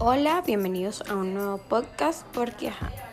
Hola, bienvenidos a un nuevo podcast porque ajá.